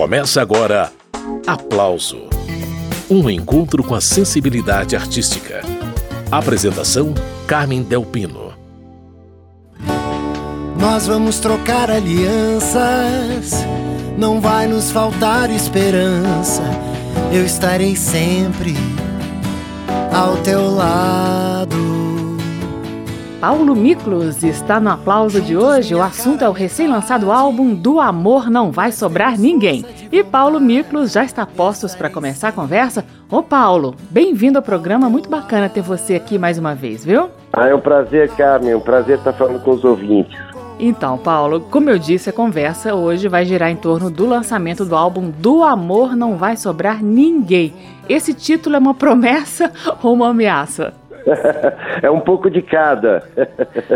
Começa agora Aplauso um encontro com a sensibilidade artística. Apresentação: Carmen Delpino. Nós vamos trocar alianças, não vai nos faltar esperança. Eu estarei sempre ao teu lado. Paulo Miklos está no aplauso de hoje. O assunto é o recém-lançado álbum Do Amor Não Vai Sobrar Ninguém. E Paulo Miklos já está postos para começar a conversa. Ô Paulo, bem-vindo ao programa. Muito bacana ter você aqui mais uma vez, viu? Ah, é um prazer, Carmen. É um prazer estar falando com os ouvintes. Então, Paulo, como eu disse, a conversa hoje vai girar em torno do lançamento do álbum Do Amor Não Vai Sobrar Ninguém. Esse título é uma promessa ou uma ameaça? é um pouco de cada.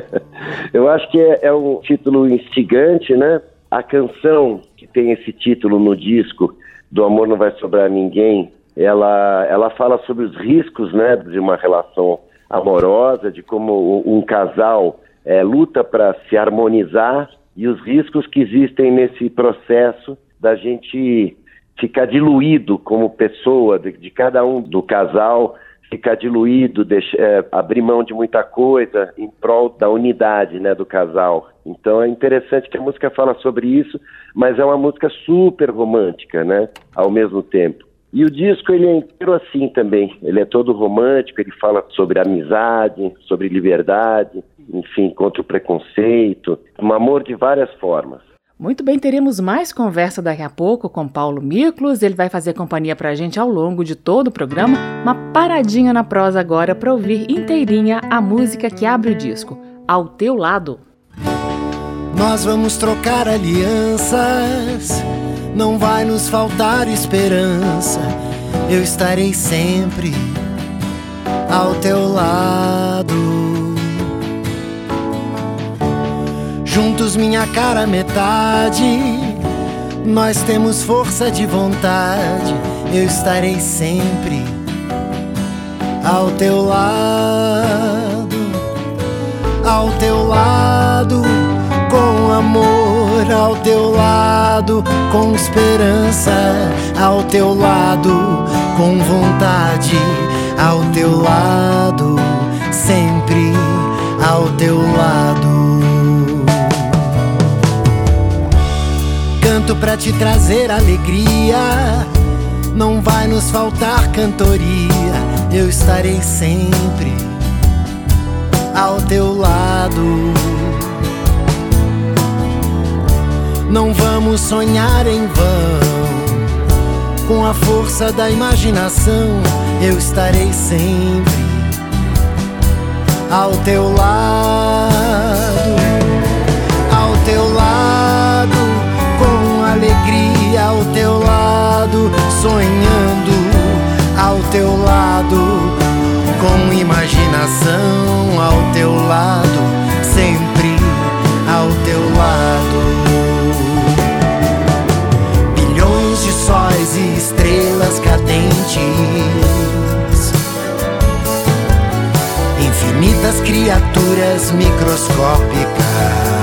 Eu acho que é, é, um título instigante, né? A canção que tem esse título no disco, Do Amor Não Vai Sobrar Ninguém, ela, ela fala sobre os riscos, né, de uma relação amorosa, de como um casal é, luta para se harmonizar e os riscos que existem nesse processo da gente ficar diluído como pessoa, de, de cada um do casal ficar diluído, deixar, é, abrir mão de muita coisa em prol da unidade né, do casal. Então é interessante que a música fala sobre isso, mas é uma música super romântica, né, ao mesmo tempo. E o disco ele é inteiro assim também. Ele é todo romântico, ele fala sobre amizade, sobre liberdade, enfim, contra o preconceito, um amor de várias formas. Muito bem, teremos mais conversa daqui a pouco com Paulo Miklos. Ele vai fazer companhia para a gente ao longo de todo o programa. Uma paradinha na prosa agora para ouvir inteirinha a música que abre o disco, Ao Teu Lado. Nós vamos trocar alianças, não vai nos faltar esperança. Eu estarei sempre ao teu lado. Juntos, minha cara metade. Nós temos força de vontade. Eu estarei sempre ao teu lado, ao teu lado, com amor, ao teu lado, com esperança, ao teu lado, com vontade, ao teu lado, sempre ao teu lado. Canto para te trazer alegria. Não vai nos faltar cantoria, eu estarei sempre ao teu lado. Não vamos sonhar em vão. Com a força da imaginação, eu estarei sempre ao teu lado. Alegria ao teu lado, sonhando ao teu lado, com imaginação ao teu lado, sempre ao teu lado. Bilhões de sóis e estrelas cadentes, infinitas criaturas microscópicas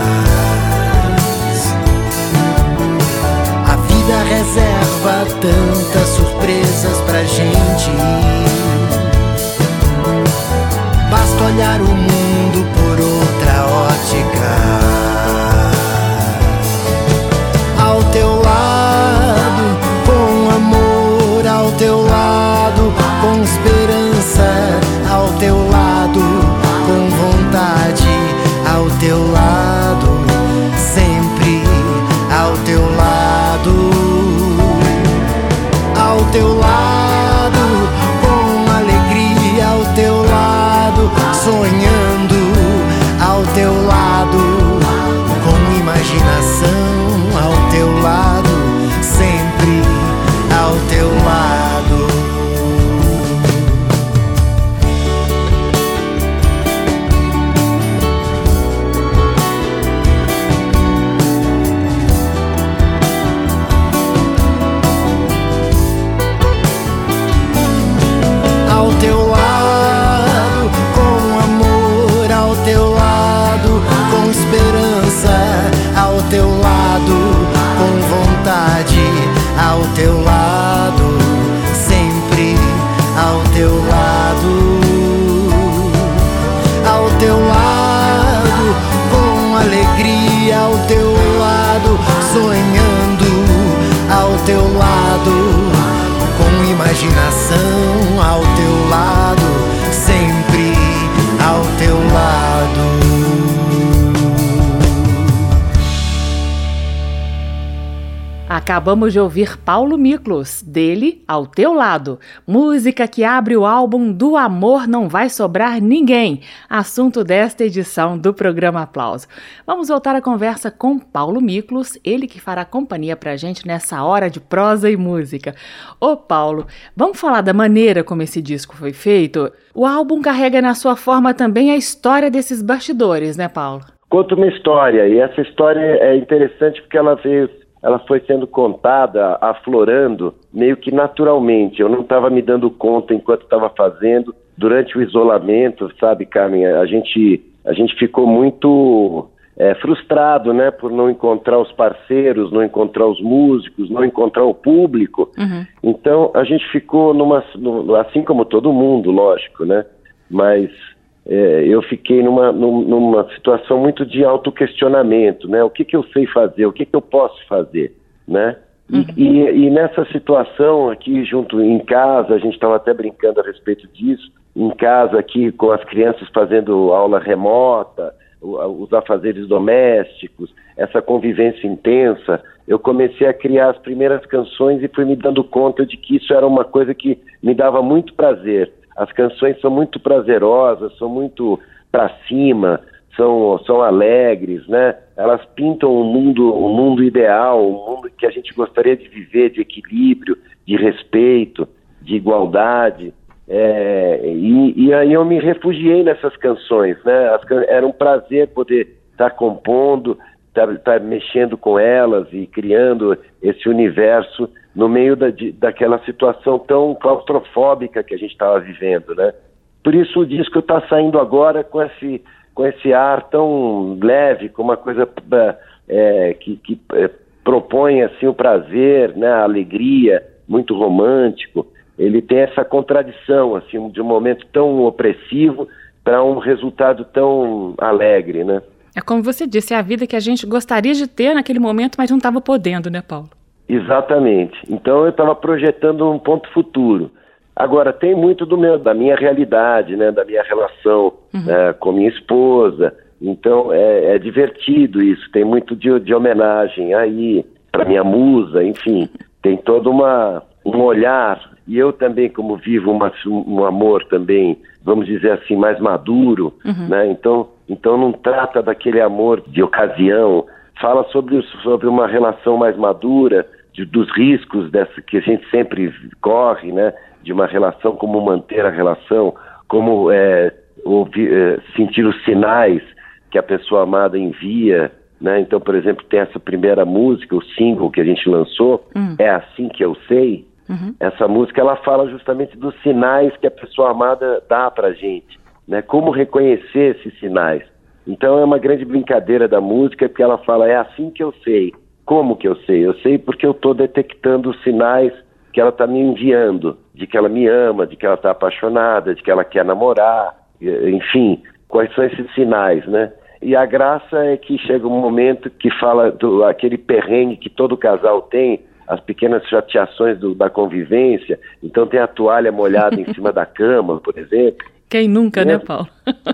reserva tantas surpresas pra gente. Basta olhar o mundo teu lado, Acabamos de ouvir Paulo Miklos, dele ao teu lado. Música que abre o álbum Do Amor Não Vai Sobrar Ninguém, assunto desta edição do programa Aplauso. Vamos voltar à conversa com Paulo Miklos, ele que fará companhia pra gente nessa hora de prosa e música. Ô Paulo, vamos falar da maneira como esse disco foi feito? O álbum carrega na sua forma também a história desses bastidores, né, Paulo? Conta uma história, e essa história é interessante porque ela veio ela foi sendo contada, aflorando, meio que naturalmente. Eu não estava me dando conta enquanto estava fazendo. Durante o isolamento, sabe, Carmen, a gente, a gente ficou muito é, frustrado, né, por não encontrar os parceiros, não encontrar os músicos, não encontrar o público. Uhum. Então, a gente ficou numa, assim como todo mundo, lógico, né, mas é, eu fiquei numa, numa situação muito de autoquestionamento, né? O que, que eu sei fazer, o que, que eu posso fazer, né? Uhum. E, e, e, nessa situação aqui, junto em casa, a gente estava até brincando a respeito disso, em casa aqui com as crianças fazendo aula remota, os afazeres domésticos, essa convivência intensa, eu comecei a criar as primeiras canções e fui me dando conta de que isso era uma coisa que me dava muito prazer as canções são muito prazerosas, são muito para cima, são, são alegres, né? Elas pintam um mundo, um mundo ideal, um mundo que a gente gostaria de viver, de equilíbrio, de respeito, de igualdade. É, e, e, aí eu me refugiei nessas canções, né? As, era um prazer poder estar tá compondo, estar tá, tá mexendo com elas e criando esse universo no meio da, de, daquela situação tão claustrofóbica que a gente estava vivendo, né? Por isso o disco está saindo agora com esse, com esse ar tão leve, com uma coisa é, que, que é, propõe assim o prazer, né, a alegria, muito romântico. Ele tem essa contradição assim de um momento tão opressivo para um resultado tão alegre, né? É como você disse, é a vida que a gente gostaria de ter naquele momento, mas não estava podendo, né, Paulo? Exatamente. Então eu estava projetando um ponto futuro. Agora, tem muito do meu, da minha realidade, né, da minha relação uhum. é, com minha esposa. Então é, é, divertido isso, tem muito de, de homenagem aí para minha musa, enfim, tem todo uma, um olhar. E eu também, como vivo uma, um amor também, vamos dizer assim, mais maduro, uhum. né? Então, então não trata daquele amor de ocasião, fala sobre, sobre uma relação mais madura, de, dos riscos dessa que a gente sempre corre, né? De uma relação, como manter a relação, como é, ouvir, é, sentir os sinais que a pessoa amada envia, né? Então, por exemplo, tem essa primeira música, o single que a gente lançou, hum. é assim que eu sei. Uhum. Essa música ela fala justamente dos sinais que a pessoa amada dá para gente, né? Como reconhecer esses sinais. Então é uma grande brincadeira da música porque ela fala é assim que eu sei. Como que eu sei? Eu sei porque eu estou detectando os sinais que ela está me enviando, de que ela me ama, de que ela está apaixonada, de que ela quer namorar, enfim, quais são esses sinais, né? E a graça é que chega um momento que fala do aquele perrengue que todo casal tem, as pequenas chateações do, da convivência. Então tem a toalha molhada em cima da cama, por exemplo. Quem nunca, né, né Paulo?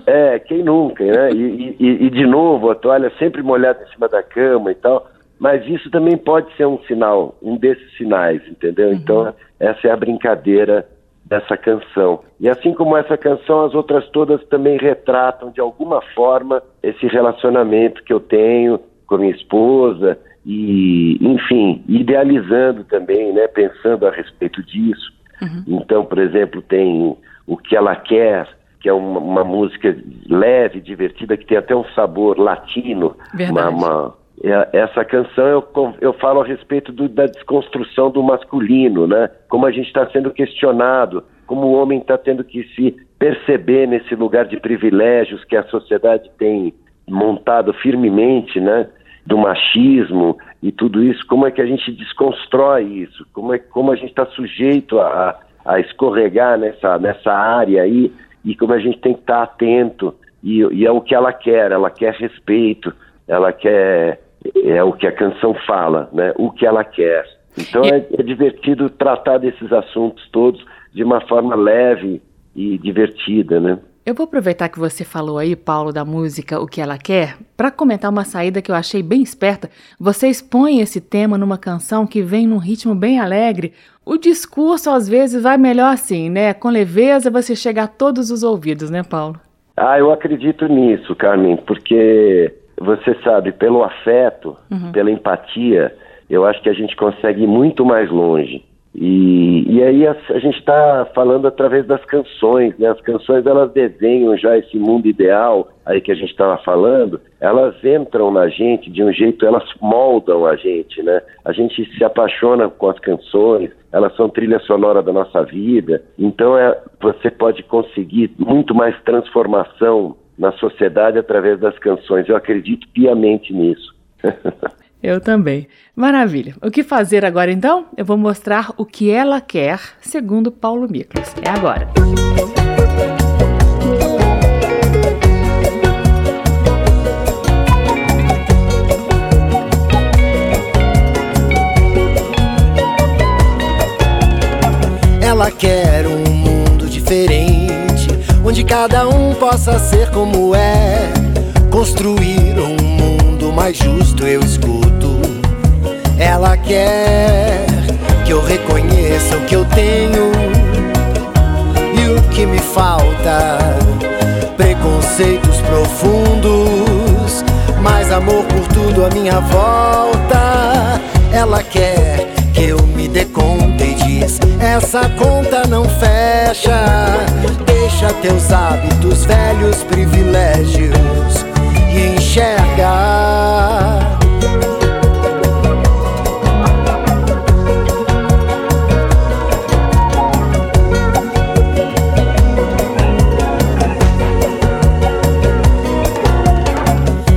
é, quem nunca, né? E, e, e de novo, a toalha sempre molhada em cima da cama e tal. Mas isso também pode ser um sinal, um desses sinais, entendeu? Uhum. Então, essa é a brincadeira dessa canção. E assim como essa canção, as outras todas também retratam de alguma forma esse relacionamento que eu tenho com a minha esposa e, enfim, idealizando também, né, pensando a respeito disso. Uhum. Então, por exemplo, tem o que ela quer, que é uma, uma, música leve, divertida, que tem até um sabor latino, uma, uma, é, essa canção eu, eu falo a respeito do, da desconstrução do masculino, né? Como a gente está sendo questionado, como o homem está tendo que se perceber nesse lugar de privilégios que a sociedade tem montado firmemente, né? Do machismo e tudo isso, como é que a gente desconstrói isso? Como é como a gente está sujeito a, a escorregar nessa, nessa área aí e como a gente tem que estar tá atento e, e é o que ela quer, ela quer respeito, ela quer é o que a canção fala, né? O que ela quer. Então é, é divertido tratar desses assuntos todos de uma forma leve e divertida, né? Eu vou aproveitar que você falou aí, Paulo, da música O que ela quer, para comentar uma saída que eu achei bem esperta. Você expõe esse tema numa canção que vem num ritmo bem alegre. O discurso às vezes vai melhor assim, né? Com leveza você chega a todos os ouvidos, né, Paulo? Ah, eu acredito nisso, Carmen, porque você sabe, pelo afeto, uhum. pela empatia, eu acho que a gente consegue ir muito mais longe. E, e aí a, a gente está falando através das canções, né? As canções elas desenham já esse mundo ideal aí que a gente estava falando, elas entram na gente de um jeito, elas moldam a gente, né? A gente se apaixona com as canções, elas são trilha sonora da nossa vida, então é, você pode conseguir muito mais transformação na sociedade através das canções. Eu acredito piamente nisso. Eu também. Maravilha. O que fazer agora então? Eu vou mostrar o que ela quer, segundo Paulo Miklos. É agora. Ela quer um onde cada um possa ser como é, construir um mundo mais justo. Eu escuto ela quer que eu reconheça o que eu tenho e o que me falta. Preconceitos profundos, mais amor por tudo à minha volta. Ela quer que eu me dê conta e diz: essa conta não fecha. Deixa teus hábitos, velhos privilégios e enxerga.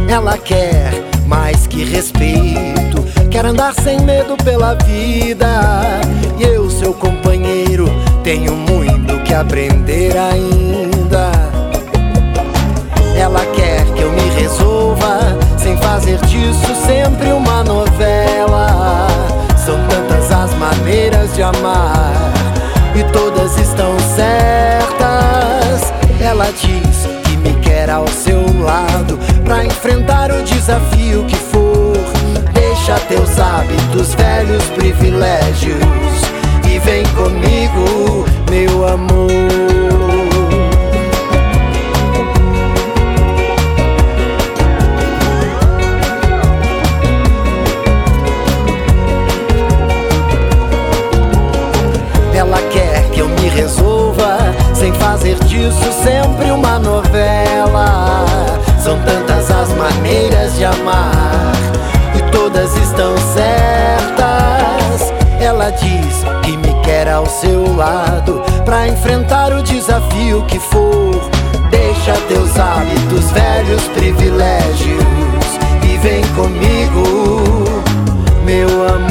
Ela quer mais que respeito, quer andar sem medo pela vida. E eu, seu companheiro, tenho muito que aprender ainda. Ela quer que eu me resolva, sem fazer disso sempre uma novela. São tantas as maneiras de amar, e todas estão certas. Ela diz que me quer ao seu lado pra enfrentar o desafio que for. Deixa teus hábitos, velhos privilégios e vem comigo, meu amor. Ao seu lado para enfrentar o desafio que for. Deixa teus hábitos, velhos privilégios e vem comigo, meu amor.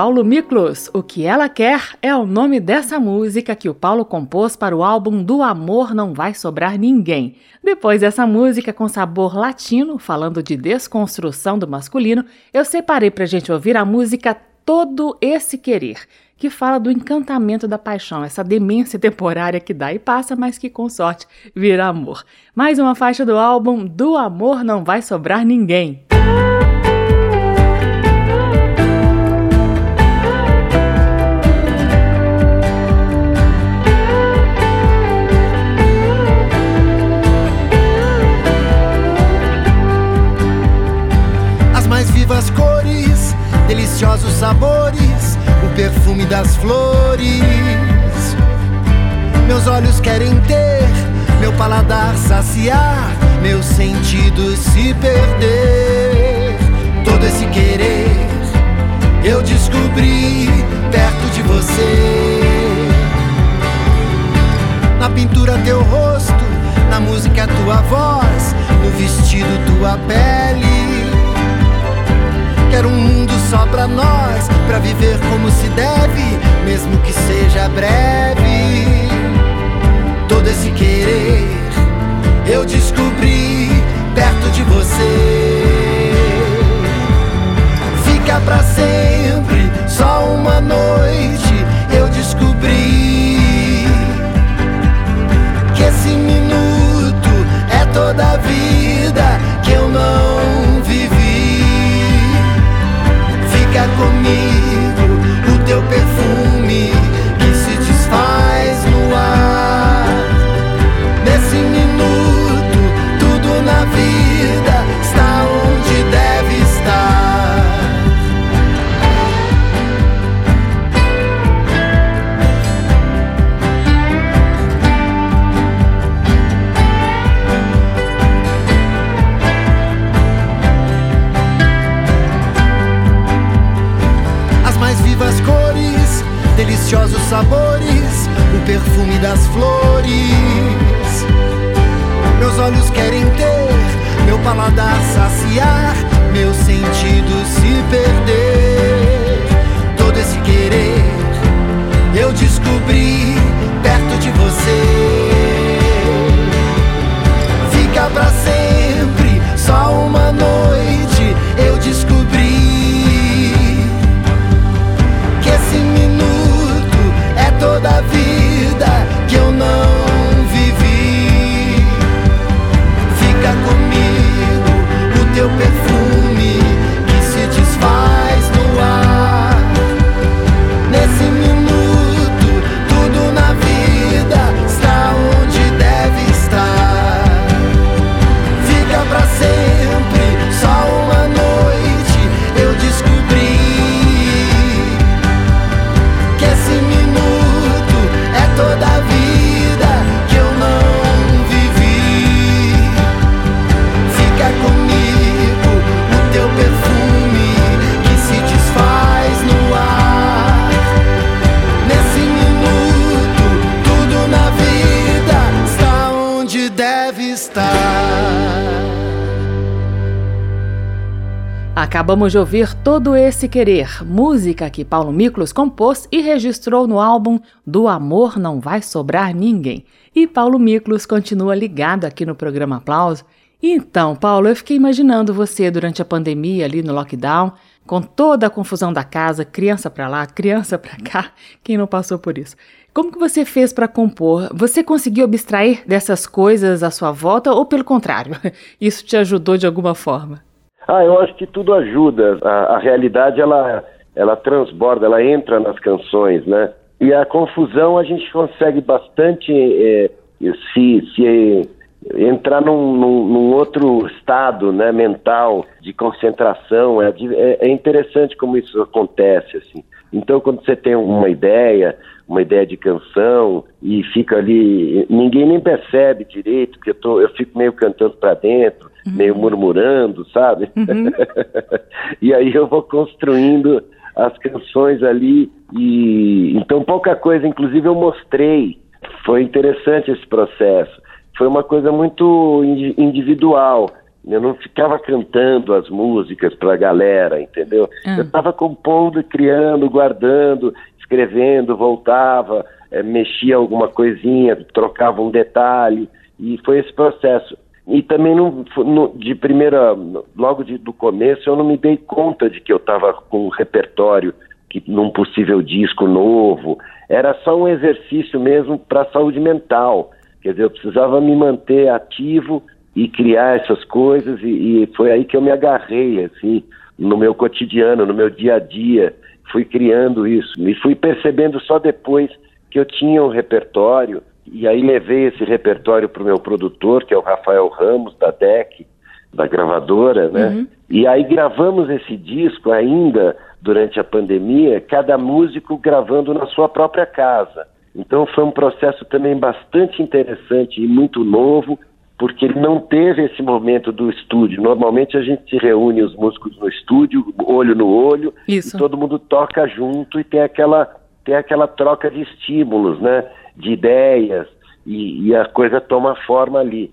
Paulo Miklos, O Que Ela Quer é o nome dessa música que o Paulo compôs para o álbum Do Amor Não Vai Sobrar Ninguém. Depois dessa música com sabor latino, falando de desconstrução do masculino, eu separei pra gente ouvir a música Todo Esse Querer, que fala do encantamento da paixão, essa demência temporária que dá e passa, mas que com sorte vira amor. Mais uma faixa do álbum Do Amor Não Vai Sobrar Ninguém. Deliciosos sabores, o perfume das flores. Meus olhos querem ter, meu paladar saciar, meus sentidos se perder. Todo esse querer eu descobri perto de você. Na pintura teu rosto, na música tua voz, no vestido tua pele. Quero um mundo viver como se deve, mesmo que seja breve. Todo esse querer eu descobri perto de você. Fica pra sempre, só uma noite eu descobri que esse minuto é toda a vida que eu não comigo Acabamos de ouvir Todo Esse Querer, música que Paulo Miklos compôs e registrou no álbum Do Amor Não Vai Sobrar Ninguém. E Paulo Miklos continua ligado aqui no programa Aplauso. Então, Paulo, eu fiquei imaginando você durante a pandemia ali no lockdown, com toda a confusão da casa, criança para lá, criança para cá, quem não passou por isso? Como que você fez para compor? Você conseguiu abstrair dessas coisas à sua volta ou pelo contrário? Isso te ajudou de alguma forma? Ah, eu acho que tudo ajuda. A, a realidade ela, ela transborda, ela entra nas canções, né? E a confusão a gente consegue bastante eh, se, se entrar num, num, num, outro estado né, mental de concentração. É, é, interessante como isso acontece. Assim. Então, quando você tem uma ideia, uma ideia de canção e fica ali, ninguém nem percebe direito, porque eu, tô, eu fico meio cantando para dentro, uhum. meio murmurando, sabe? Uhum. e aí eu vou construindo as canções ali e então pouca coisa, inclusive eu mostrei. Foi interessante esse processo. Foi uma coisa muito individual. Eu não ficava cantando as músicas para a galera, entendeu? Uhum. Eu estava compondo, criando, guardando, escrevendo, voltava, é, mexia alguma coisinha, trocava um detalhe e foi esse processo. E também não, no, de primeira, logo de, do começo, eu não me dei conta de que eu estava com um repertório que, num possível disco novo. Era só um exercício mesmo para a saúde mental. Quer dizer, eu precisava me manter ativo e criar essas coisas e, e foi aí que eu me agarrei, assim, no meu cotidiano, no meu dia a dia. Fui criando isso. Me fui percebendo só depois que eu tinha um repertório e aí levei esse repertório para o meu produtor, que é o Rafael Ramos, da DEC, da gravadora, né? Uhum. E aí gravamos esse disco ainda durante a pandemia, cada músico gravando na sua própria casa. Então foi um processo também bastante interessante e muito novo, porque ele não teve esse momento do estúdio. Normalmente a gente se reúne os músicos no estúdio, olho no olho, Isso. e todo mundo toca junto e tem aquela tem aquela troca de estímulos, né? De ideias e, e a coisa toma forma ali.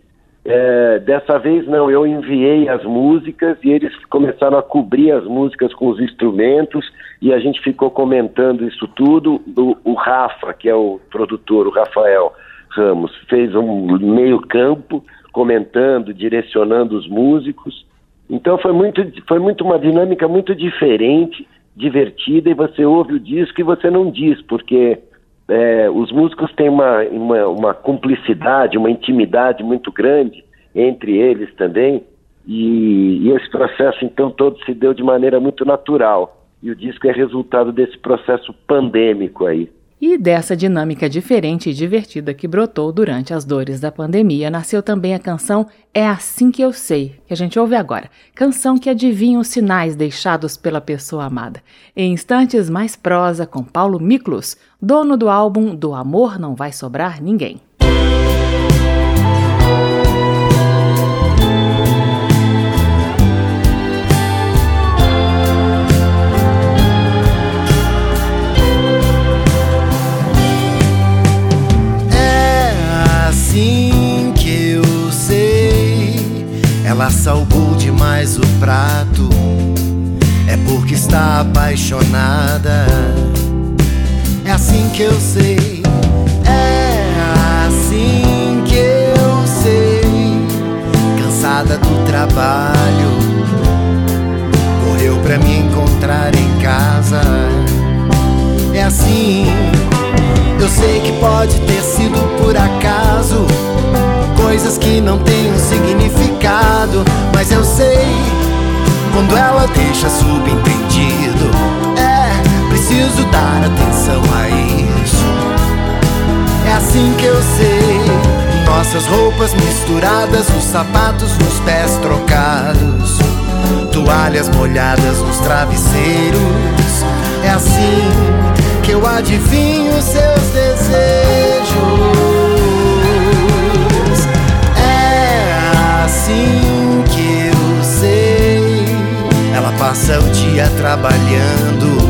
É, dessa vez não, eu enviei as músicas e eles começaram a cobrir as músicas com os instrumentos e a gente ficou comentando isso tudo. O, o Rafa, que é o produtor, o Rafael Ramos, fez um meio campo comentando, direcionando os músicos. Então foi muito, foi muito uma dinâmica muito diferente, divertida e você ouve o disco e você não diz porque é, os músicos têm uma, uma, uma, cumplicidade, uma intimidade muito grande entre eles também, e, e, esse processo então todo se deu de maneira muito natural. E o disco é resultado desse processo pandêmico aí. E dessa dinâmica diferente e divertida que brotou durante as dores da pandemia, nasceu também a canção É Assim Que Eu Sei, que a gente ouve agora. Canção que adivinha os sinais deixados pela pessoa amada. Em instantes, mais prosa com Paulo Miklos, dono do álbum Do Amor Não Vai Sobrar Ninguém. Apaixonada. É assim que eu sei, é assim que eu sei. Cansada do trabalho, correu pra me encontrar em casa. É assim, eu sei que pode ter sido por acaso coisas que não têm um significado. Mas eu sei quando ela deixa subentendido. É preciso dar atenção a isso. É assim que eu sei. Nossas roupas misturadas, os sapatos nos pés trocados, toalhas molhadas nos travesseiros. É assim que eu adivinho seus desejos. assim que eu sei. Ela passa o dia trabalhando,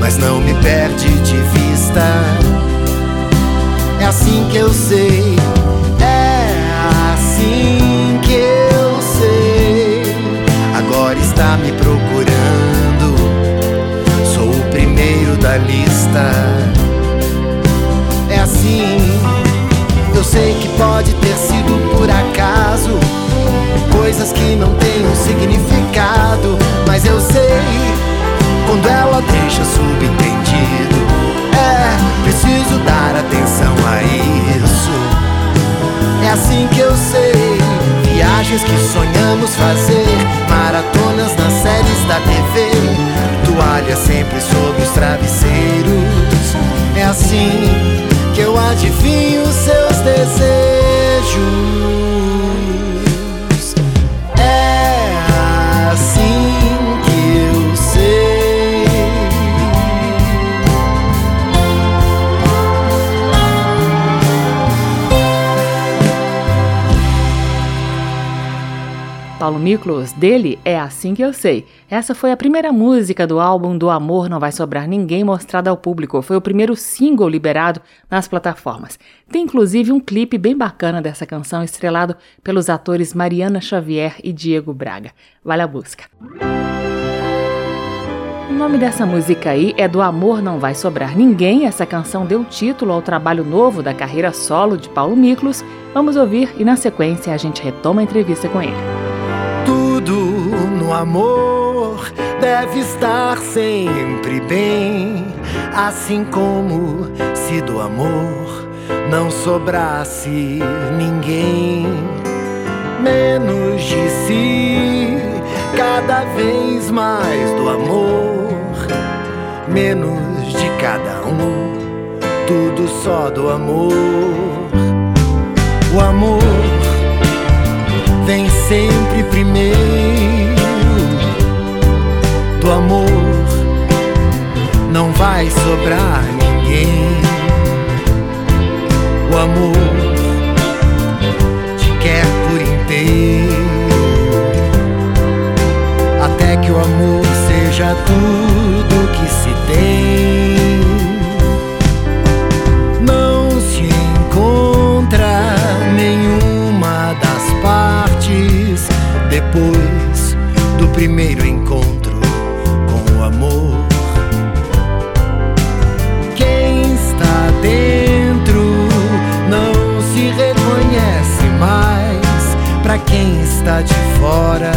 mas não me perde de vista. É assim que eu sei, é assim que eu sei. Agora está me procurando, sou o primeiro da lista. É assim, eu sei que pode ter sido por acaso Coisas que não têm um significado Quando ela deixa subentendido. É, preciso dar atenção a isso. É assim que eu sei. Viagens que sonhamos fazer. Maratonas nas séries da TV Toalha sempre sob os travesseiros. É assim que eu adivinho seus desejos. Paulo Miklos, dele é Assim Que Eu Sei. Essa foi a primeira música do álbum Do Amor Não Vai Sobrar Ninguém mostrada ao público. Foi o primeiro single liberado nas plataformas. Tem inclusive um clipe bem bacana dessa canção, estrelado pelos atores Mariana Xavier e Diego Braga. Vale a busca. O nome dessa música aí é Do Amor Não Vai Sobrar Ninguém. Essa canção deu título ao trabalho novo da carreira solo de Paulo Miklos. Vamos ouvir e na sequência a gente retoma a entrevista com ele. Tudo no amor deve estar sempre bem, assim como se do amor não sobrasse ninguém. Menos de si, cada vez mais do amor, menos de cada um, tudo só do amor. O amor vem sempre primeiro. Do amor não vai sobrar ninguém. O amor te quer por inteiro. Até que o amor seja tudo que se tem primeiro encontro com o amor. Quem está dentro não se reconhece mais. Para quem está de fora,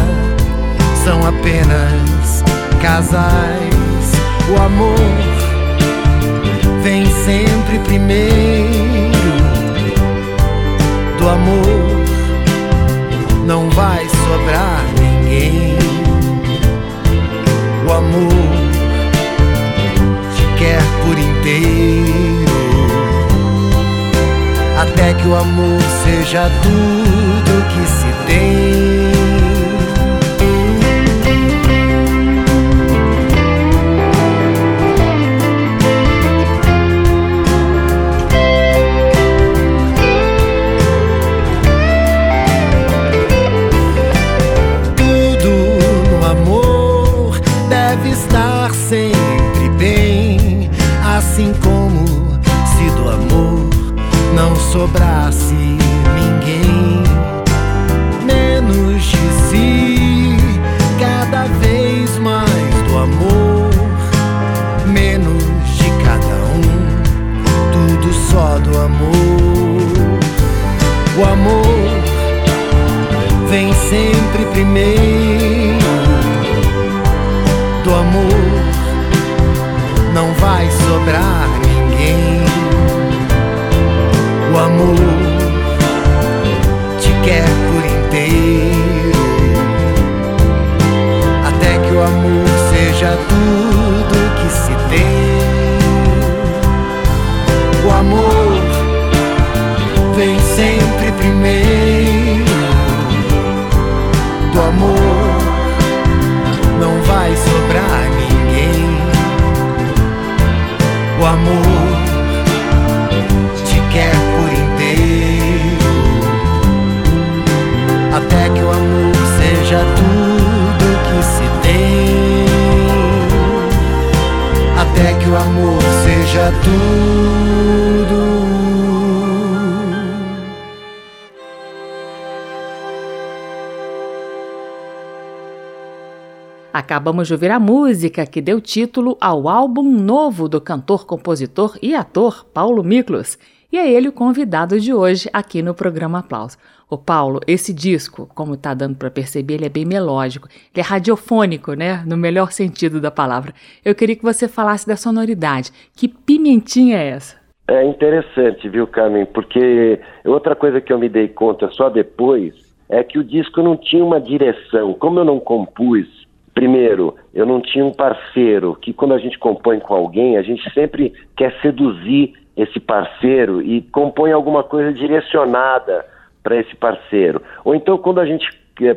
são apenas casais. O amor vem sempre primeiro. Do amor não vai sobrar ninguém amor te quer por inteiro. Até que o amor seja tudo sobrasse ninguém, menos de si, cada vez mais do amor, menos de cada um, tudo só do amor. O amor vem sempre primeiro, De ouvir a música que deu título ao álbum novo do cantor, compositor e ator Paulo Miklos. E é ele o convidado de hoje aqui no programa Aplauso. Ô Paulo, esse disco, como tá dando para perceber, ele é bem melódico. Ele é radiofônico, né? No melhor sentido da palavra. Eu queria que você falasse da sonoridade. Que pimentinha é essa? É interessante, viu, Carmen? Porque outra coisa que eu me dei conta só depois é que o disco não tinha uma direção. Como eu não compus, primeiro, eu não tinha um parceiro que quando a gente compõe com alguém, a gente sempre quer seduzir esse parceiro e compõe alguma coisa direcionada para esse parceiro. Ou então, quando a gente,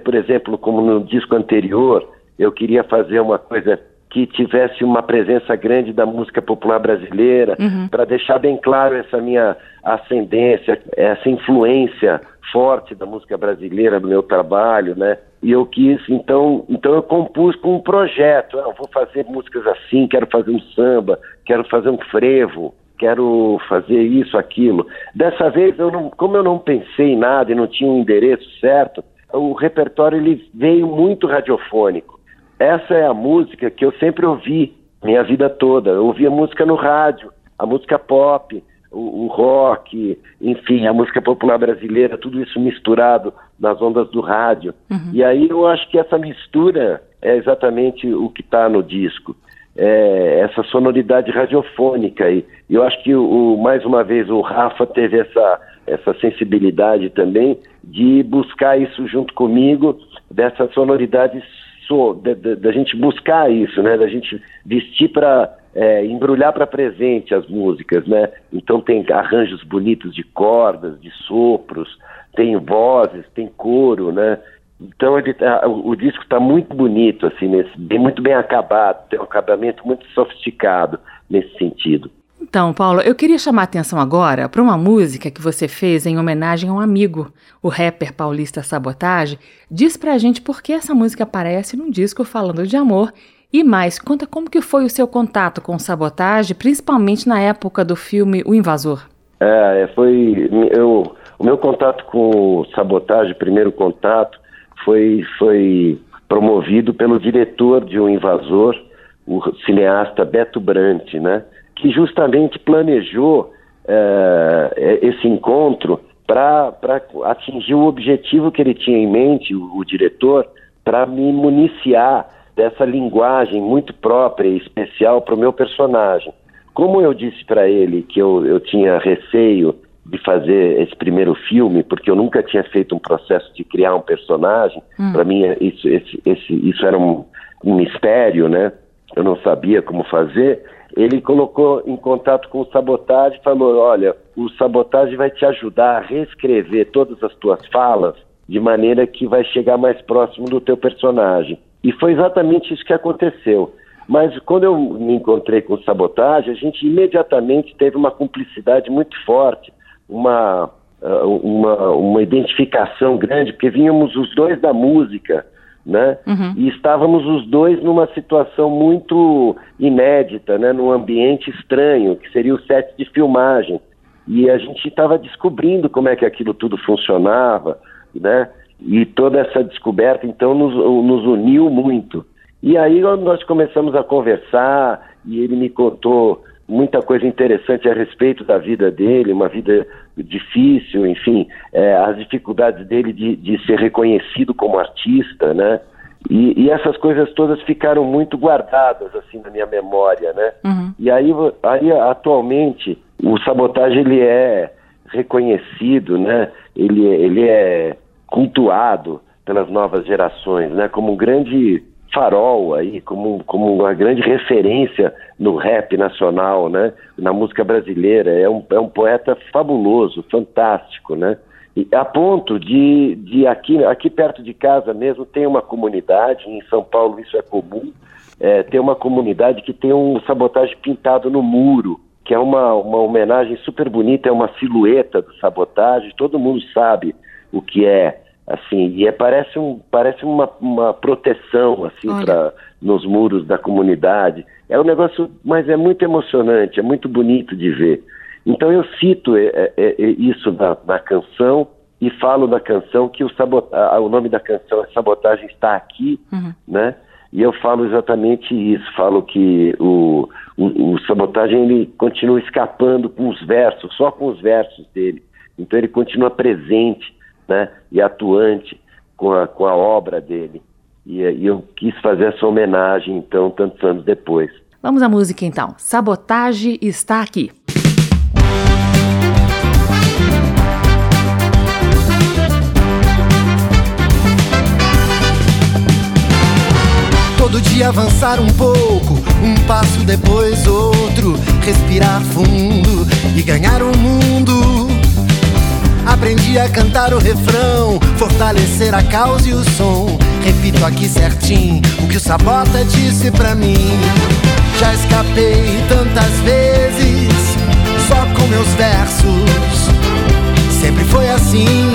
por exemplo, como no disco anterior, eu queria fazer uma coisa que tivesse uma presença grande da música popular brasileira, uhum. para deixar bem claro essa minha ascendência, essa influência forte da música brasileira no meu trabalho, né? E eu quis, então, então eu compus com um projeto, ah, eu vou fazer músicas assim, quero fazer um samba, quero fazer um frevo, quero fazer isso, aquilo. Dessa vez, eu não, como eu não pensei em nada e não tinha um endereço certo, o repertório ele veio muito radiofônico. Essa é a música que eu sempre ouvi minha vida toda. Eu ouvia música no rádio, a música pop, o, o rock, enfim, a música popular brasileira, tudo isso misturado nas ondas do rádio. Uhum. E aí eu acho que essa mistura é exatamente o que está no disco é, essa sonoridade radiofônica. E eu acho que, o, mais uma vez, o Rafa teve essa, essa sensibilidade também de buscar isso junto comigo, dessa sonoridade so, da gente buscar isso, né? Da gente vestir para é, embrulhar para presente as músicas, né? Então tem arranjos bonitos de cordas, de sopros, tem vozes, tem coro, né? Então ele, tá, o, o, disco está muito bonito, assim, nesse, bem, muito bem acabado, tem um acabamento muito sofisticado nesse sentido. Então, Paulo, eu queria chamar a atenção agora para uma música que você fez em homenagem a um amigo, o rapper paulista Sabotage. Diz pra gente por que essa música aparece num disco falando de amor e mais, conta como que foi o seu contato com o Sabotage, principalmente na época do filme O Invasor. É, foi eu, o meu contato com o Sabotage, primeiro contato, foi, foi promovido pelo diretor de Um Invasor, o cineasta Beto Brant, né? que justamente planejou é, esse encontro para atingir o objetivo que ele tinha em mente, o, o diretor, para me municiar dessa linguagem muito própria e especial para o meu personagem. Como eu disse para ele que eu, eu tinha receio de fazer esse primeiro filme, porque eu nunca tinha feito um processo de criar um personagem, hum. para mim isso, esse, esse, isso era um, um mistério, né? Eu não sabia como fazer. Ele colocou em contato com o Sabotagem e falou: Olha, o Sabotagem vai te ajudar a reescrever todas as tuas falas de maneira que vai chegar mais próximo do teu personagem. E foi exatamente isso que aconteceu. Mas quando eu me encontrei com o Sabotagem, a gente imediatamente teve uma cumplicidade muito forte, uma, uh, uma, uma identificação grande, porque vínhamos os dois da música, né? Uhum. E estávamos os dois numa situação muito inédita, né? Num ambiente estranho, que seria o set de filmagem. E a gente estava descobrindo como é que aquilo tudo funcionava, né? E toda essa descoberta, então, nos, nos uniu muito. E aí nós começamos a conversar e ele me contou muita coisa interessante a respeito da vida dele, uma vida difícil, enfim, é, as dificuldades dele de, de, ser reconhecido como artista, né? E, e, essas coisas todas ficaram muito guardadas assim na minha memória, né? Uhum. E aí, aí atualmente o sabotagem ele é reconhecido, né? Ele, ele é cultuado pelas novas gerações, né? Como um grande farol aí, como, como uma grande referência no rap nacional, né? Na música brasileira. É um, é um poeta fabuloso, fantástico, né? E a ponto de, de aqui, aqui perto de casa mesmo tem uma comunidade, em São Paulo isso é comum, é, tem uma comunidade que tem um sabotagem pintado no muro, que é uma, uma homenagem super bonita, é uma silhueta do sabotagem, todo mundo sabe o que é assim e é parece um parece uma, uma proteção assim para nos muros da comunidade. É um negócio mas é muito emocionante é muito bonito de ver. Então eu cito é, é, é, é isso na, na, canção e falo da canção que o sabota o nome da canção é sabotagem está aqui uhum. né? E eu falo exatamente isso falo que o, o, o sabotagem ele continua escapando com os versos só com os versos dele. Então ele continua presente né, e atuante com a, com a obra dele. E, e eu quis fazer essa homenagem, então, tantos anos depois. Vamos à música, então. Sabotage está aqui. Todo dia avançar um pouco, um passo depois outro, respirar fundo e ganhar o mundo Aprendi a cantar o refrão, fortalecer a causa e o som. Repito aqui certinho o que o Sabota disse pra mim. Já escapei tantas vezes, só com meus versos. Sempre foi assim.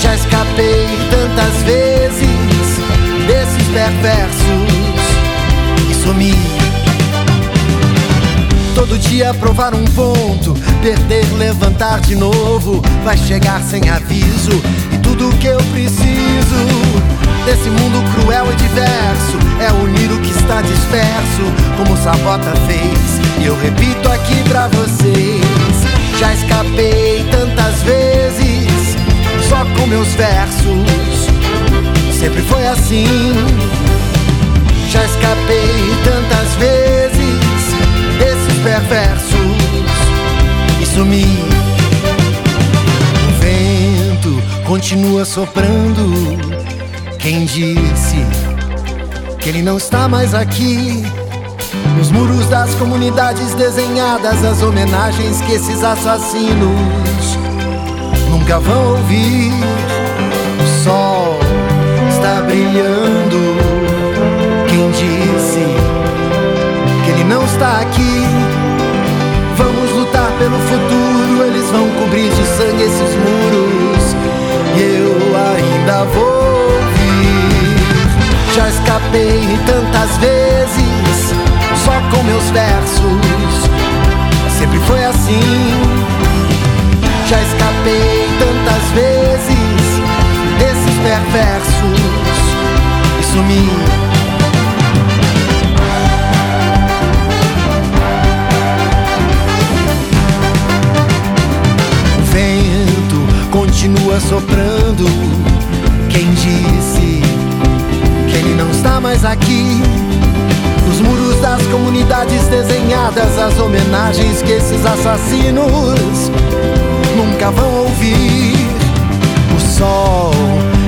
Já escapei tantas vezes desses perversos e sumi. Todo dia provar um ponto, perder, levantar de novo. Vai chegar sem aviso e tudo que eu preciso desse mundo cruel e diverso é unir o que está disperso, como Sabota fez. E eu repito aqui pra vocês: já escapei tantas vezes, só com meus versos. Sempre foi assim. Já escapei tantas vezes perversos e sumir. O vento continua soprando. Quem disse que ele não está mais aqui? Nos muros das comunidades desenhadas, as homenagens que esses assassinos nunca vão ouvir. O sol está brilhando. Quem disse que ele não está aqui? Pelo futuro, eles vão cobrir de sangue esses muros. E eu ainda vou vir. Já escapei tantas vezes, só com meus versos. Sempre foi assim. Já escapei tantas vezes desses perversos e sumi. Continua soprando. Quem disse que ele não está mais aqui. Nos muros das comunidades desenhadas, as homenagens que esses assassinos nunca vão ouvir. O sol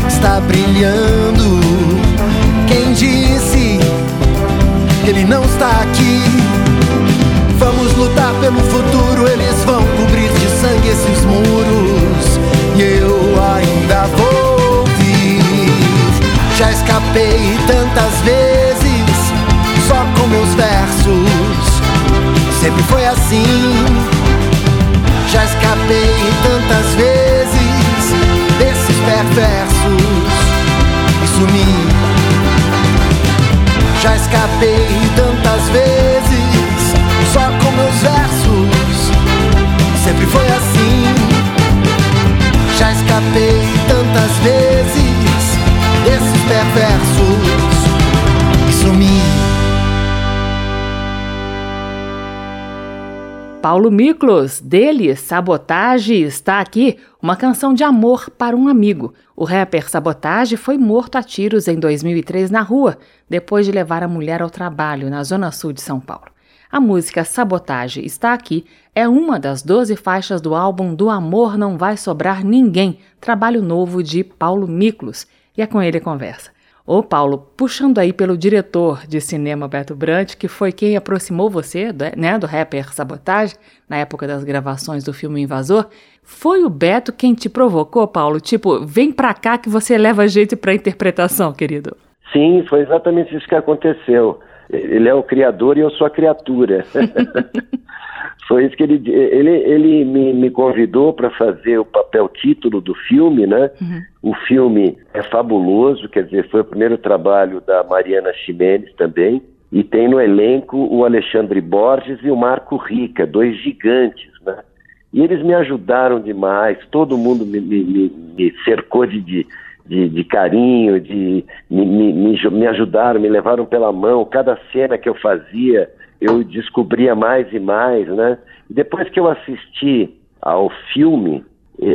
está brilhando. Quem disse? Ele não está aqui. Vamos lutar pelo futuro, eles vão cobrir de sangue esses muros. E eu ainda vou vir. Já escapei tantas vezes, só com meus versos. Sempre foi assim. Já escapei tantas vezes desses perversos e sumi. Já escapei tantas vezes só com meus versos. Sempre foi assim. Escapei tantas vezes desses perversos e sumi. Paulo Miklos, dele, Sabotage, está aqui, uma canção de amor para um amigo. O rapper Sabotage foi morto a tiros em 2003 na rua, depois de levar a mulher ao trabalho na zona sul de São Paulo. A música Sabotage está aqui é uma das 12 faixas do álbum Do Amor Não Vai Sobrar Ninguém, trabalho novo de Paulo Miklos, e é com ele a conversa. Ô Paulo, puxando aí pelo diretor de cinema Beto Brant, que foi quem aproximou você né, do rapper Sabotage, na época das gravações do filme Invasor, foi o Beto quem te provocou, Paulo? Tipo, vem pra cá que você leva jeito pra interpretação, querido. Sim, foi exatamente isso que aconteceu. Ele é o criador e eu sou a criatura. foi isso que ele ele, ele me, me convidou para fazer o papel título do filme, né? Uhum. O filme é fabuloso, quer dizer, foi o primeiro trabalho da Mariana Ximenes também. E tem no elenco o Alexandre Borges e o Marco Rica, dois gigantes, né? E eles me ajudaram demais, todo mundo me, me, me cercou de, de, de, de, carinho, de, me, me, me ajudaram, me levaram pela mão. Cada cena que eu fazia, eu descobria mais e mais, né? E depois que eu assisti ao filme,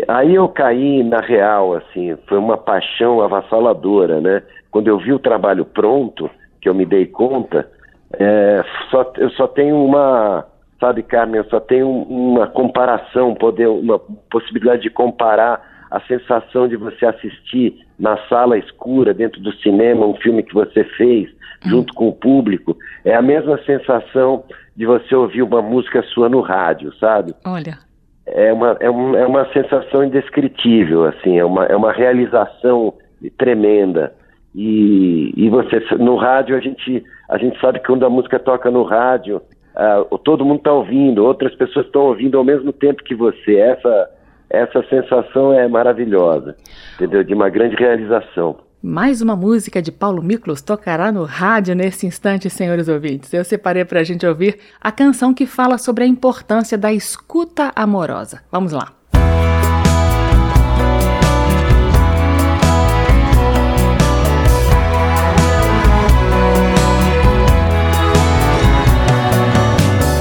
aí eu caí na real, assim, foi uma paixão avassaladora, né? Quando eu vi o trabalho pronto, que eu me dei conta, é, só, eu só tenho uma, sabe, Carmen, eu só tenho uma comparação, poder, uma possibilidade de comparar a sensação de você assistir na sala escura, dentro do cinema, um filme que você fez, junto com o público, é a mesma sensação de você ouvir uma música sua no rádio, sabe? Olha. É uma, é, um, é uma sensação indescritível, assim, é uma, é uma realização tremenda. E, e você, no rádio, a gente, a gente sabe que quando a música toca no rádio, uh, todo mundo está ouvindo, outras pessoas estão ouvindo ao mesmo tempo que você. Essa, essa sensação é maravilhosa, entendeu? De uma grande realização. Mais uma música de Paulo Miklos tocará no rádio nesse instante, senhores ouvintes. Eu separei para a gente ouvir a canção que fala sobre a importância da escuta amorosa. Vamos lá.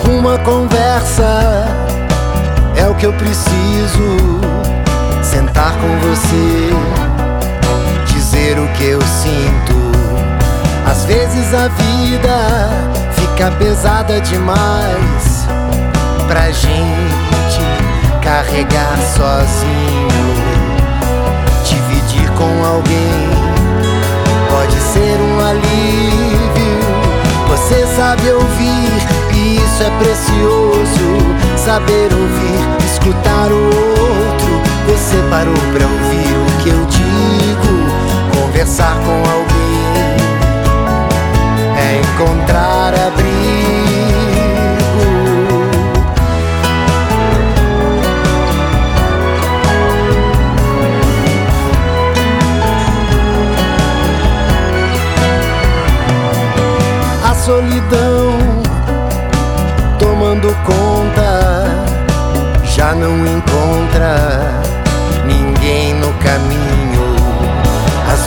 Uma conversa é o que eu preciso. Sentar com você dizer o que eu sinto. Às vezes a vida fica pesada demais pra gente carregar sozinho. Dividir com alguém pode ser um alívio. Você sabe ouvir e isso é precioso. Saber ouvir, escutar o outro. Você parou pra ouvir o que eu digo conversar com alguém é encontrar abrigo. A solidão tomando conta já não encontra ninguém no caminho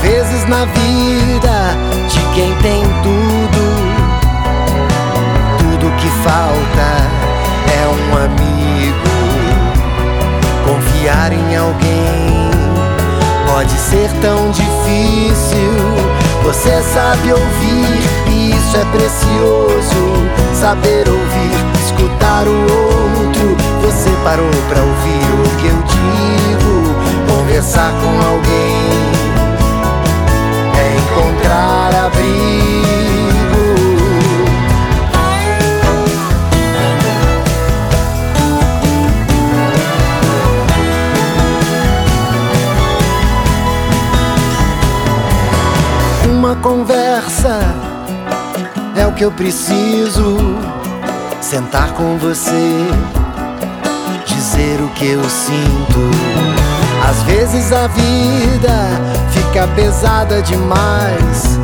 vezes na vida de quem tem tudo, tudo que falta é um amigo. Confiar em alguém pode ser tão difícil. Você sabe ouvir, e isso é precioso. Saber ouvir, escutar o outro. Parou pra ouvir o que eu digo, conversar com alguém é encontrar abrigo. Uma conversa é o que eu preciso. Sentar com você, que eu sinto. Às vezes a vida fica pesada demais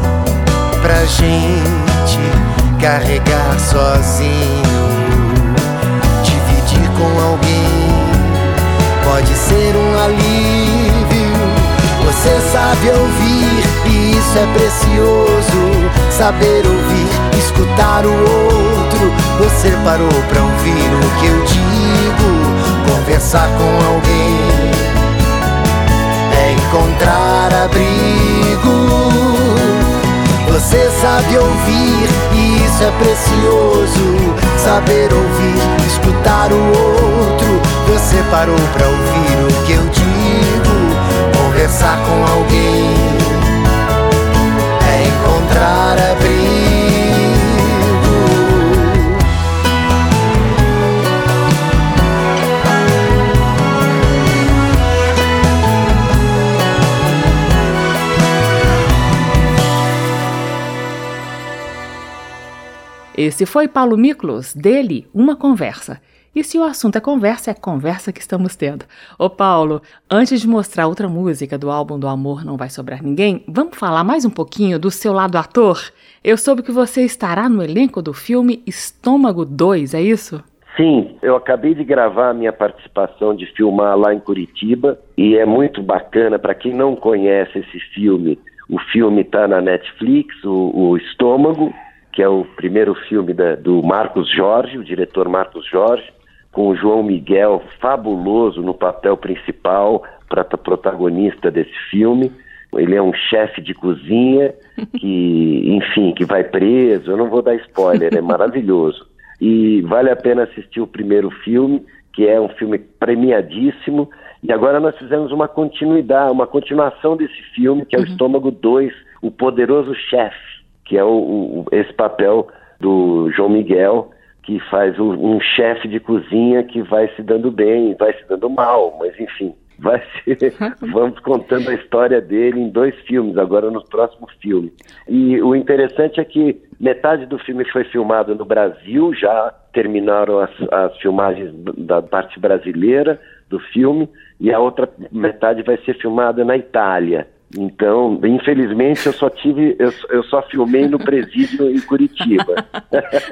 pra gente carregar sozinho. Dividir com alguém pode ser um alívio. Você sabe ouvir e isso é precioso. Saber ouvir, escutar o outro. Você parou pra ouvir o que eu digo. Conversar com alguém é encontrar abrigo. Você sabe ouvir e isso é precioso. Saber ouvir, escutar o outro. Você parou pra ouvir o que eu digo. Conversar com alguém é encontrar abrigo. Esse foi Paulo Miklos, dele, Uma Conversa. E se o assunto é conversa, é conversa que estamos tendo. Ô Paulo, antes de mostrar outra música do álbum do Amor Não Vai Sobrar Ninguém, vamos falar mais um pouquinho do seu lado ator? Eu soube que você estará no elenco do filme Estômago 2, é isso? Sim, eu acabei de gravar a minha participação de filmar lá em Curitiba e é muito bacana para quem não conhece esse filme. O filme está na Netflix, o, o Estômago, que é o primeiro filme da, do Marcos Jorge, o diretor Marcos Jorge, com o João Miguel fabuloso no papel principal, para protagonista desse filme. Ele é um chefe de cozinha que, enfim, que vai preso. Eu não vou dar spoiler, é maravilhoso. E vale a pena assistir o primeiro filme, que é um filme premiadíssimo. E agora nós fizemos uma continuidade, uma continuação desse filme, que é o uhum. Estômago 2, O Poderoso Chefe que é o, o, esse papel do João Miguel, que faz um, um chefe de cozinha que vai se dando bem, vai se dando mal, mas enfim, vai ser. vamos contando a história dele em dois filmes, agora no próximo filme. E o interessante é que metade do filme foi filmado no Brasil, já terminaram as, as filmagens da parte brasileira do filme, e a outra metade vai ser filmada na Itália. Então, infelizmente, eu só tive, eu, eu só filmei no presídio em Curitiba.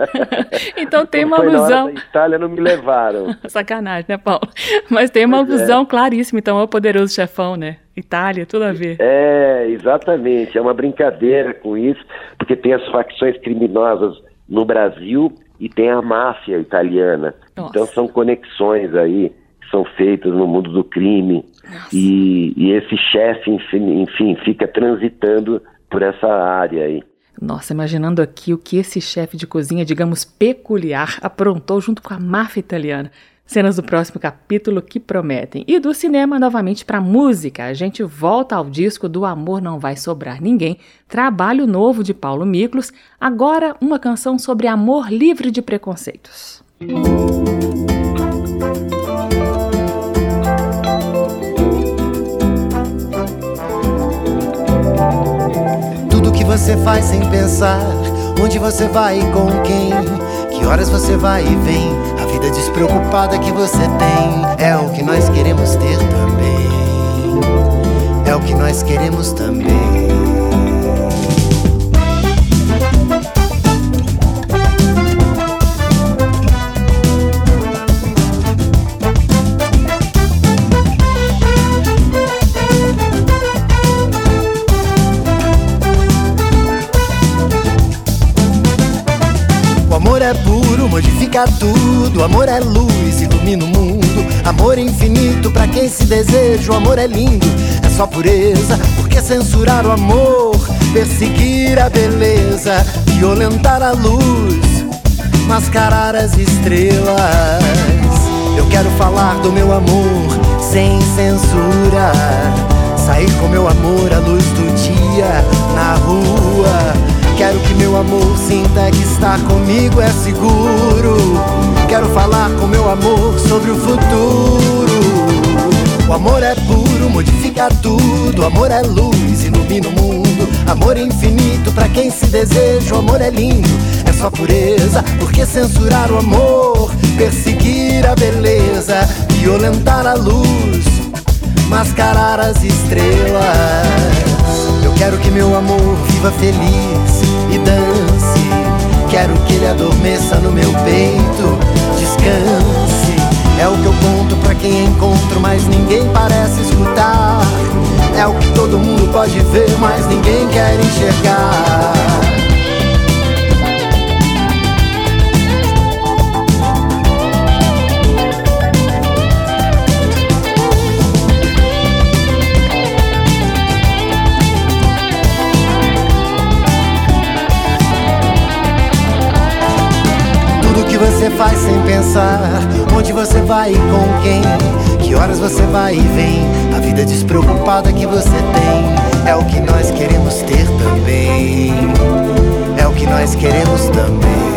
então tem uma alusão. Na Itália não me levaram. Sacanagem, né, Paulo? Mas tem uma pois é. alusão é. claríssima, então, ao poderoso chefão, né? Itália, tudo a ver. É, exatamente. É uma brincadeira com isso, porque tem as facções criminosas no Brasil e tem a máfia italiana. Nossa. Então são conexões aí são feitas no mundo do crime. E, e, esse chefe, enfim, fica transitando por essa área aí. Nossa, imaginando aqui o que esse chefe de cozinha, digamos, peculiar, aprontou junto com a máfia italiana. Cenas do próximo capítulo que prometem. E do cinema, novamente para música. A gente volta ao disco do Amor Não Vai Sobrar Ninguém, trabalho novo de Paulo Miklos, agora uma canção sobre amor livre de preconceitos. Música você faz sem pensar? Onde você vai e com quem? Que horas você vai e vem? A vida despreocupada que você tem é o que nós queremos ter também. É o que nós queremos também. Modifica tudo. Amor é luz, ilumina o mundo. Amor infinito para quem se deseja. O amor é lindo, é só pureza. Por que censurar o amor? perseguir a beleza, violentar a luz, mascarar as estrelas. Eu quero falar do meu amor sem censura, sair com meu amor à luz do dia na rua. Quero que meu amor sinta que estar comigo é seguro. Quero falar com meu amor sobre o futuro. O amor é puro, modifica tudo. O amor é luz, ilumina o mundo. Amor infinito para quem se deseja. O amor é lindo, é só pureza. Porque censurar o amor, perseguir a beleza, violentar a luz, mascarar as estrelas. Eu quero que meu amor viva feliz. Quero que ele adormeça no meu peito, descanse. É o que eu conto pra quem encontro, mas ninguém parece escutar. É o que todo mundo pode ver, mas ninguém quer enxergar. Faz sem pensar? Onde você vai e com quem? Que horas você vai e vem? A vida despreocupada que você tem é o que nós queremos ter também. É o que nós queremos também.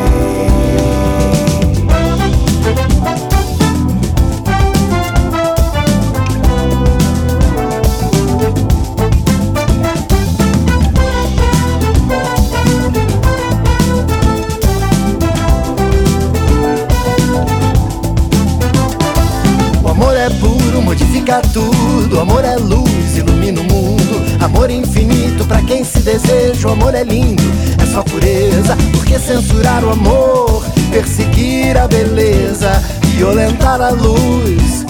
Modifica tudo. Amor é luz, ilumina o mundo. Amor infinito para quem se deseja. O amor é lindo, é só pureza. Porque censurar o amor, perseguir a beleza, violentar a luz,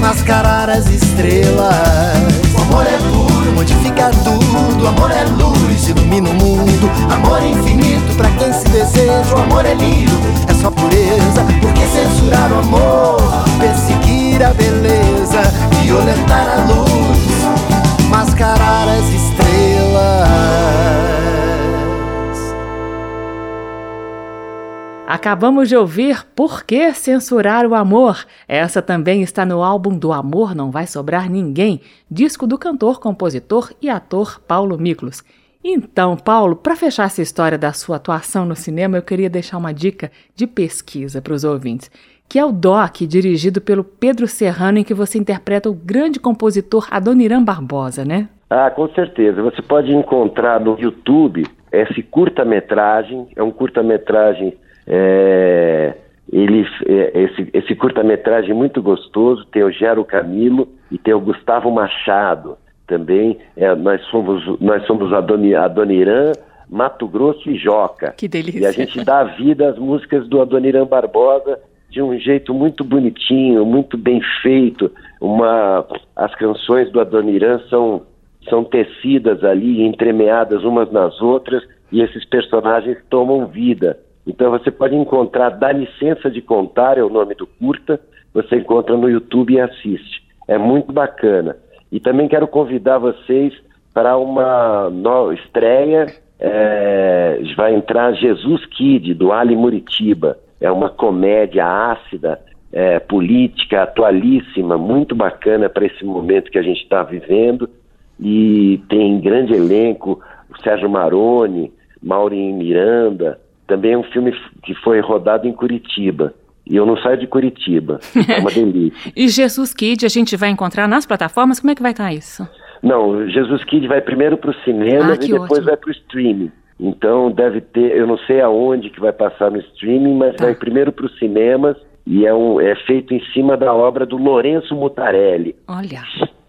mascarar as estrelas. O amor é puro, modifica tudo. Amor é luz, ilumina o mundo. Amor infinito para quem se deseja. O amor é lindo, Acabamos de ouvir Por que Censurar o Amor? Essa também está no álbum Do Amor Não Vai Sobrar Ninguém, disco do cantor, compositor e ator Paulo Miklos. Então, Paulo, para fechar essa história da sua atuação no cinema, eu queria deixar uma dica de pesquisa para os ouvintes, que é o DOC, dirigido pelo Pedro Serrano, em que você interpreta o grande compositor Adoniran Barbosa, né? Ah, com certeza. Você pode encontrar no YouTube esse curta-metragem, é um curta-metragem é, ele, é, esse, esse curta-metragem muito gostoso, tem o Gero Camilo e tem o Gustavo Machado também. É, nós somos, nós somos a, Doni, a Doniran, Mato Grosso e Joca. Que delícia. E a gente dá vida às músicas do Adoniran Barbosa de um jeito muito bonitinho, muito bem feito. Uma, as canções do Adoniran são, são tecidas ali, entremeadas umas nas outras, e esses personagens tomam vida. Então você pode encontrar, dá licença de contar, é o nome do curta, você encontra no YouTube e assiste. É muito bacana. E também quero convidar vocês para uma nova estreia. É, vai entrar Jesus Kid, do Ali Muritiba. É uma comédia ácida, é, política, atualíssima, muito bacana para esse momento que a gente está vivendo. E tem grande elenco, o Sérgio Maroni, Maureen Miranda, também é um filme que foi rodado em Curitiba. E eu não saio de Curitiba. É uma delícia. e Jesus Kid a gente vai encontrar nas plataformas? Como é que vai estar isso? Não, Jesus Kid vai primeiro para o cinema ah, e depois ótimo. vai para o streaming. Então deve ter, eu não sei aonde que vai passar no streaming, mas tá. vai primeiro para os cinemas e é, um, é feito em cima da obra do Lourenço Mutarelli. Olha.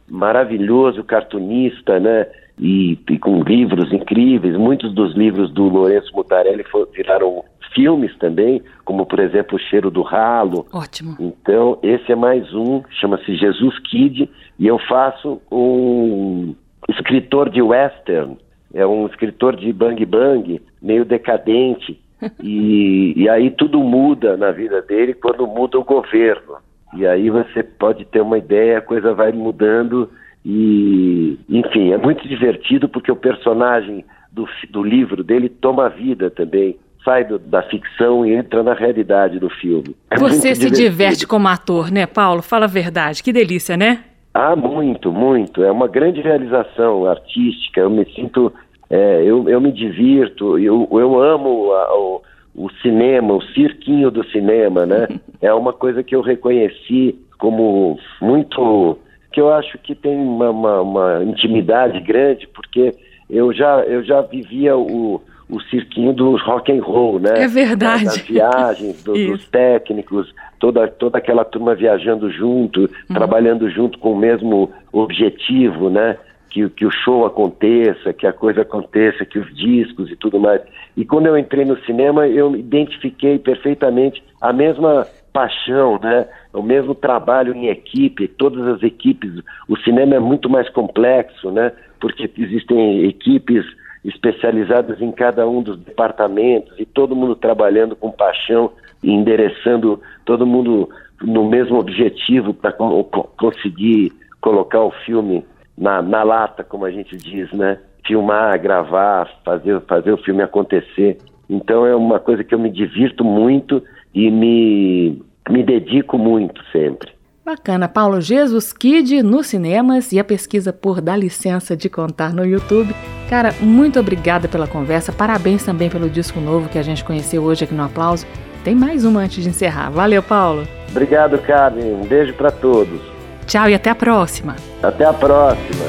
Maravilhoso cartunista, né? E, e, com livros incríveis. Muitos dos livros do Lourenço Mutarelli viraram filmes também, como por exemplo O Cheiro do Ralo. Ótimo. Então, esse é mais um, chama-se Jesus Kid, e eu faço um escritor de western, é um escritor de bang bang, meio decadente. e, e aí tudo muda na vida dele quando muda o governo. E aí você pode ter uma ideia, a coisa vai mudando e, enfim, é muito divertido porque o personagem do, do livro dele toma vida também. Sai do, da ficção e entra na realidade do filme. É Você se divertido. diverte como ator, né, Paulo? Fala a verdade. Que delícia, né? Ah, muito, muito. É uma grande realização artística. Eu me sinto. É, eu, eu me divirto, eu, eu amo a, o, o cinema, o cirquinho do cinema, né? É uma coisa que eu reconheci como muito. Que eu acho que tem uma, uma, uma intimidade grande, porque eu já, eu já vivia o, o cirquinho do rock and roll, né? É verdade. Das viagens, do, dos técnicos, toda, toda aquela turma viajando junto, uhum. trabalhando junto com o mesmo objetivo, né? Que, que o show aconteça, que a coisa aconteça, que os discos e tudo mais. E quando eu entrei no cinema, eu identifiquei perfeitamente a mesma paixão, né? O mesmo trabalho em equipe, todas as equipes. O cinema é muito mais complexo, né? Porque existem equipes especializadas em cada um dos departamentos e todo mundo trabalhando com paixão, endereçando todo mundo no mesmo objetivo para conseguir colocar o filme na, na lata, como a gente diz, né? Filmar, gravar, fazer, fazer o filme acontecer. Então é uma coisa que eu me divirto muito e me, me dedico muito sempre. Bacana, Paulo Jesus Kid nos cinemas e a pesquisa por Dá Licença de Contar no YouTube. Cara, muito obrigada pela conversa, parabéns também pelo disco novo que a gente conheceu hoje aqui no Aplauso. Tem mais uma antes de encerrar. Valeu, Paulo. Obrigado, Carmen. Um beijo para todos. Tchau e até a próxima. Até a próxima.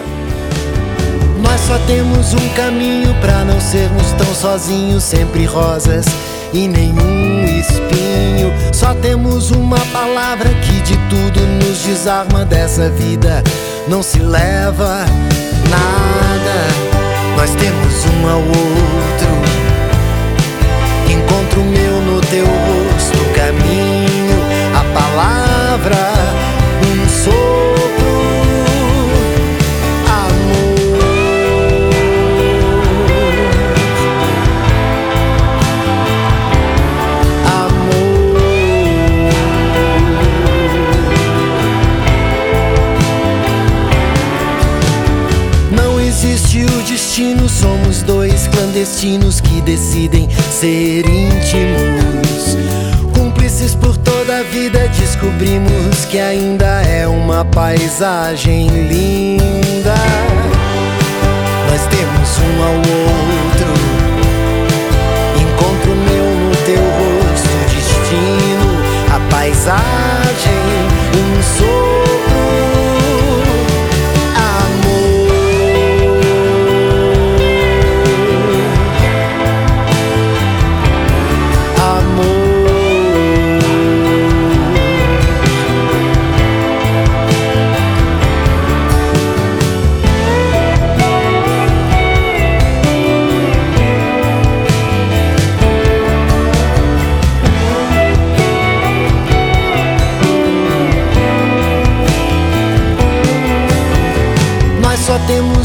Nós só temos um caminho para não sermos tão sozinhos, sempre rosas e nenhum espinho. Só temos uma palavra que de tudo nos desarma dessa vida. Não se leva nada. Nós temos um ao outro. Encontro meu no teu rosto, caminho, a palavra, somos dois clandestinos que decidem ser íntimos. Por toda a vida, descobrimos que ainda é uma paisagem linda. Nós temos um ao outro. Encontro meu no teu rosto, destino, a paisagem, um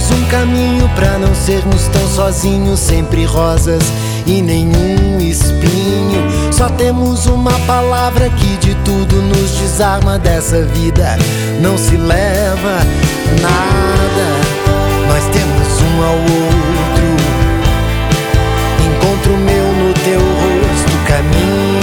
sopro. caminho para não sermos tão sozinhos, sempre rosas e nenhum espinho. Só temos uma palavra que de tudo nos desarma dessa vida. Não se leva nada. Nós temos um ao outro. Encontro meu no teu rosto, caminho,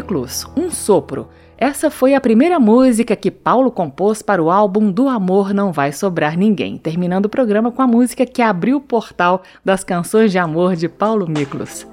Miklos, Um Sopro. Essa foi a primeira música que Paulo compôs para o álbum Do Amor Não Vai Sobrar Ninguém, terminando o programa com a música que abriu o portal das canções de amor de Paulo Miklos.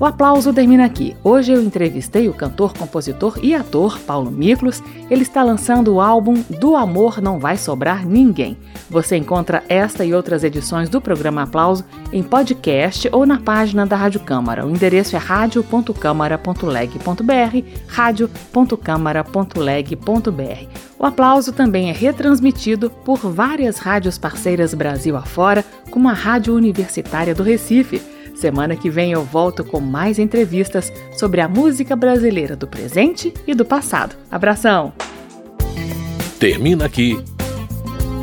O aplauso termina aqui. Hoje eu entrevistei o cantor, compositor e ator Paulo Miklos. Ele está lançando o álbum Do Amor Não Vai Sobrar Ninguém. Você encontra esta e outras edições do programa Aplauso em podcast ou na página da Rádio Câmara. O endereço é radio.câmara.leg.br, radio.câmara.leg.br. O aplauso também é retransmitido por várias rádios parceiras Brasil afora, como a Rádio Universitária do Recife. Semana que vem eu volto com mais entrevistas sobre a música brasileira do presente e do passado. Abração! Termina aqui.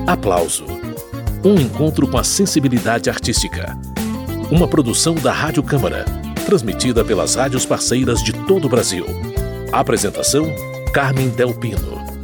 Aplauso. Um encontro com a sensibilidade artística. Uma produção da Rádio Câmara, transmitida pelas rádios parceiras de todo o Brasil. Apresentação: Carmen Del Pino.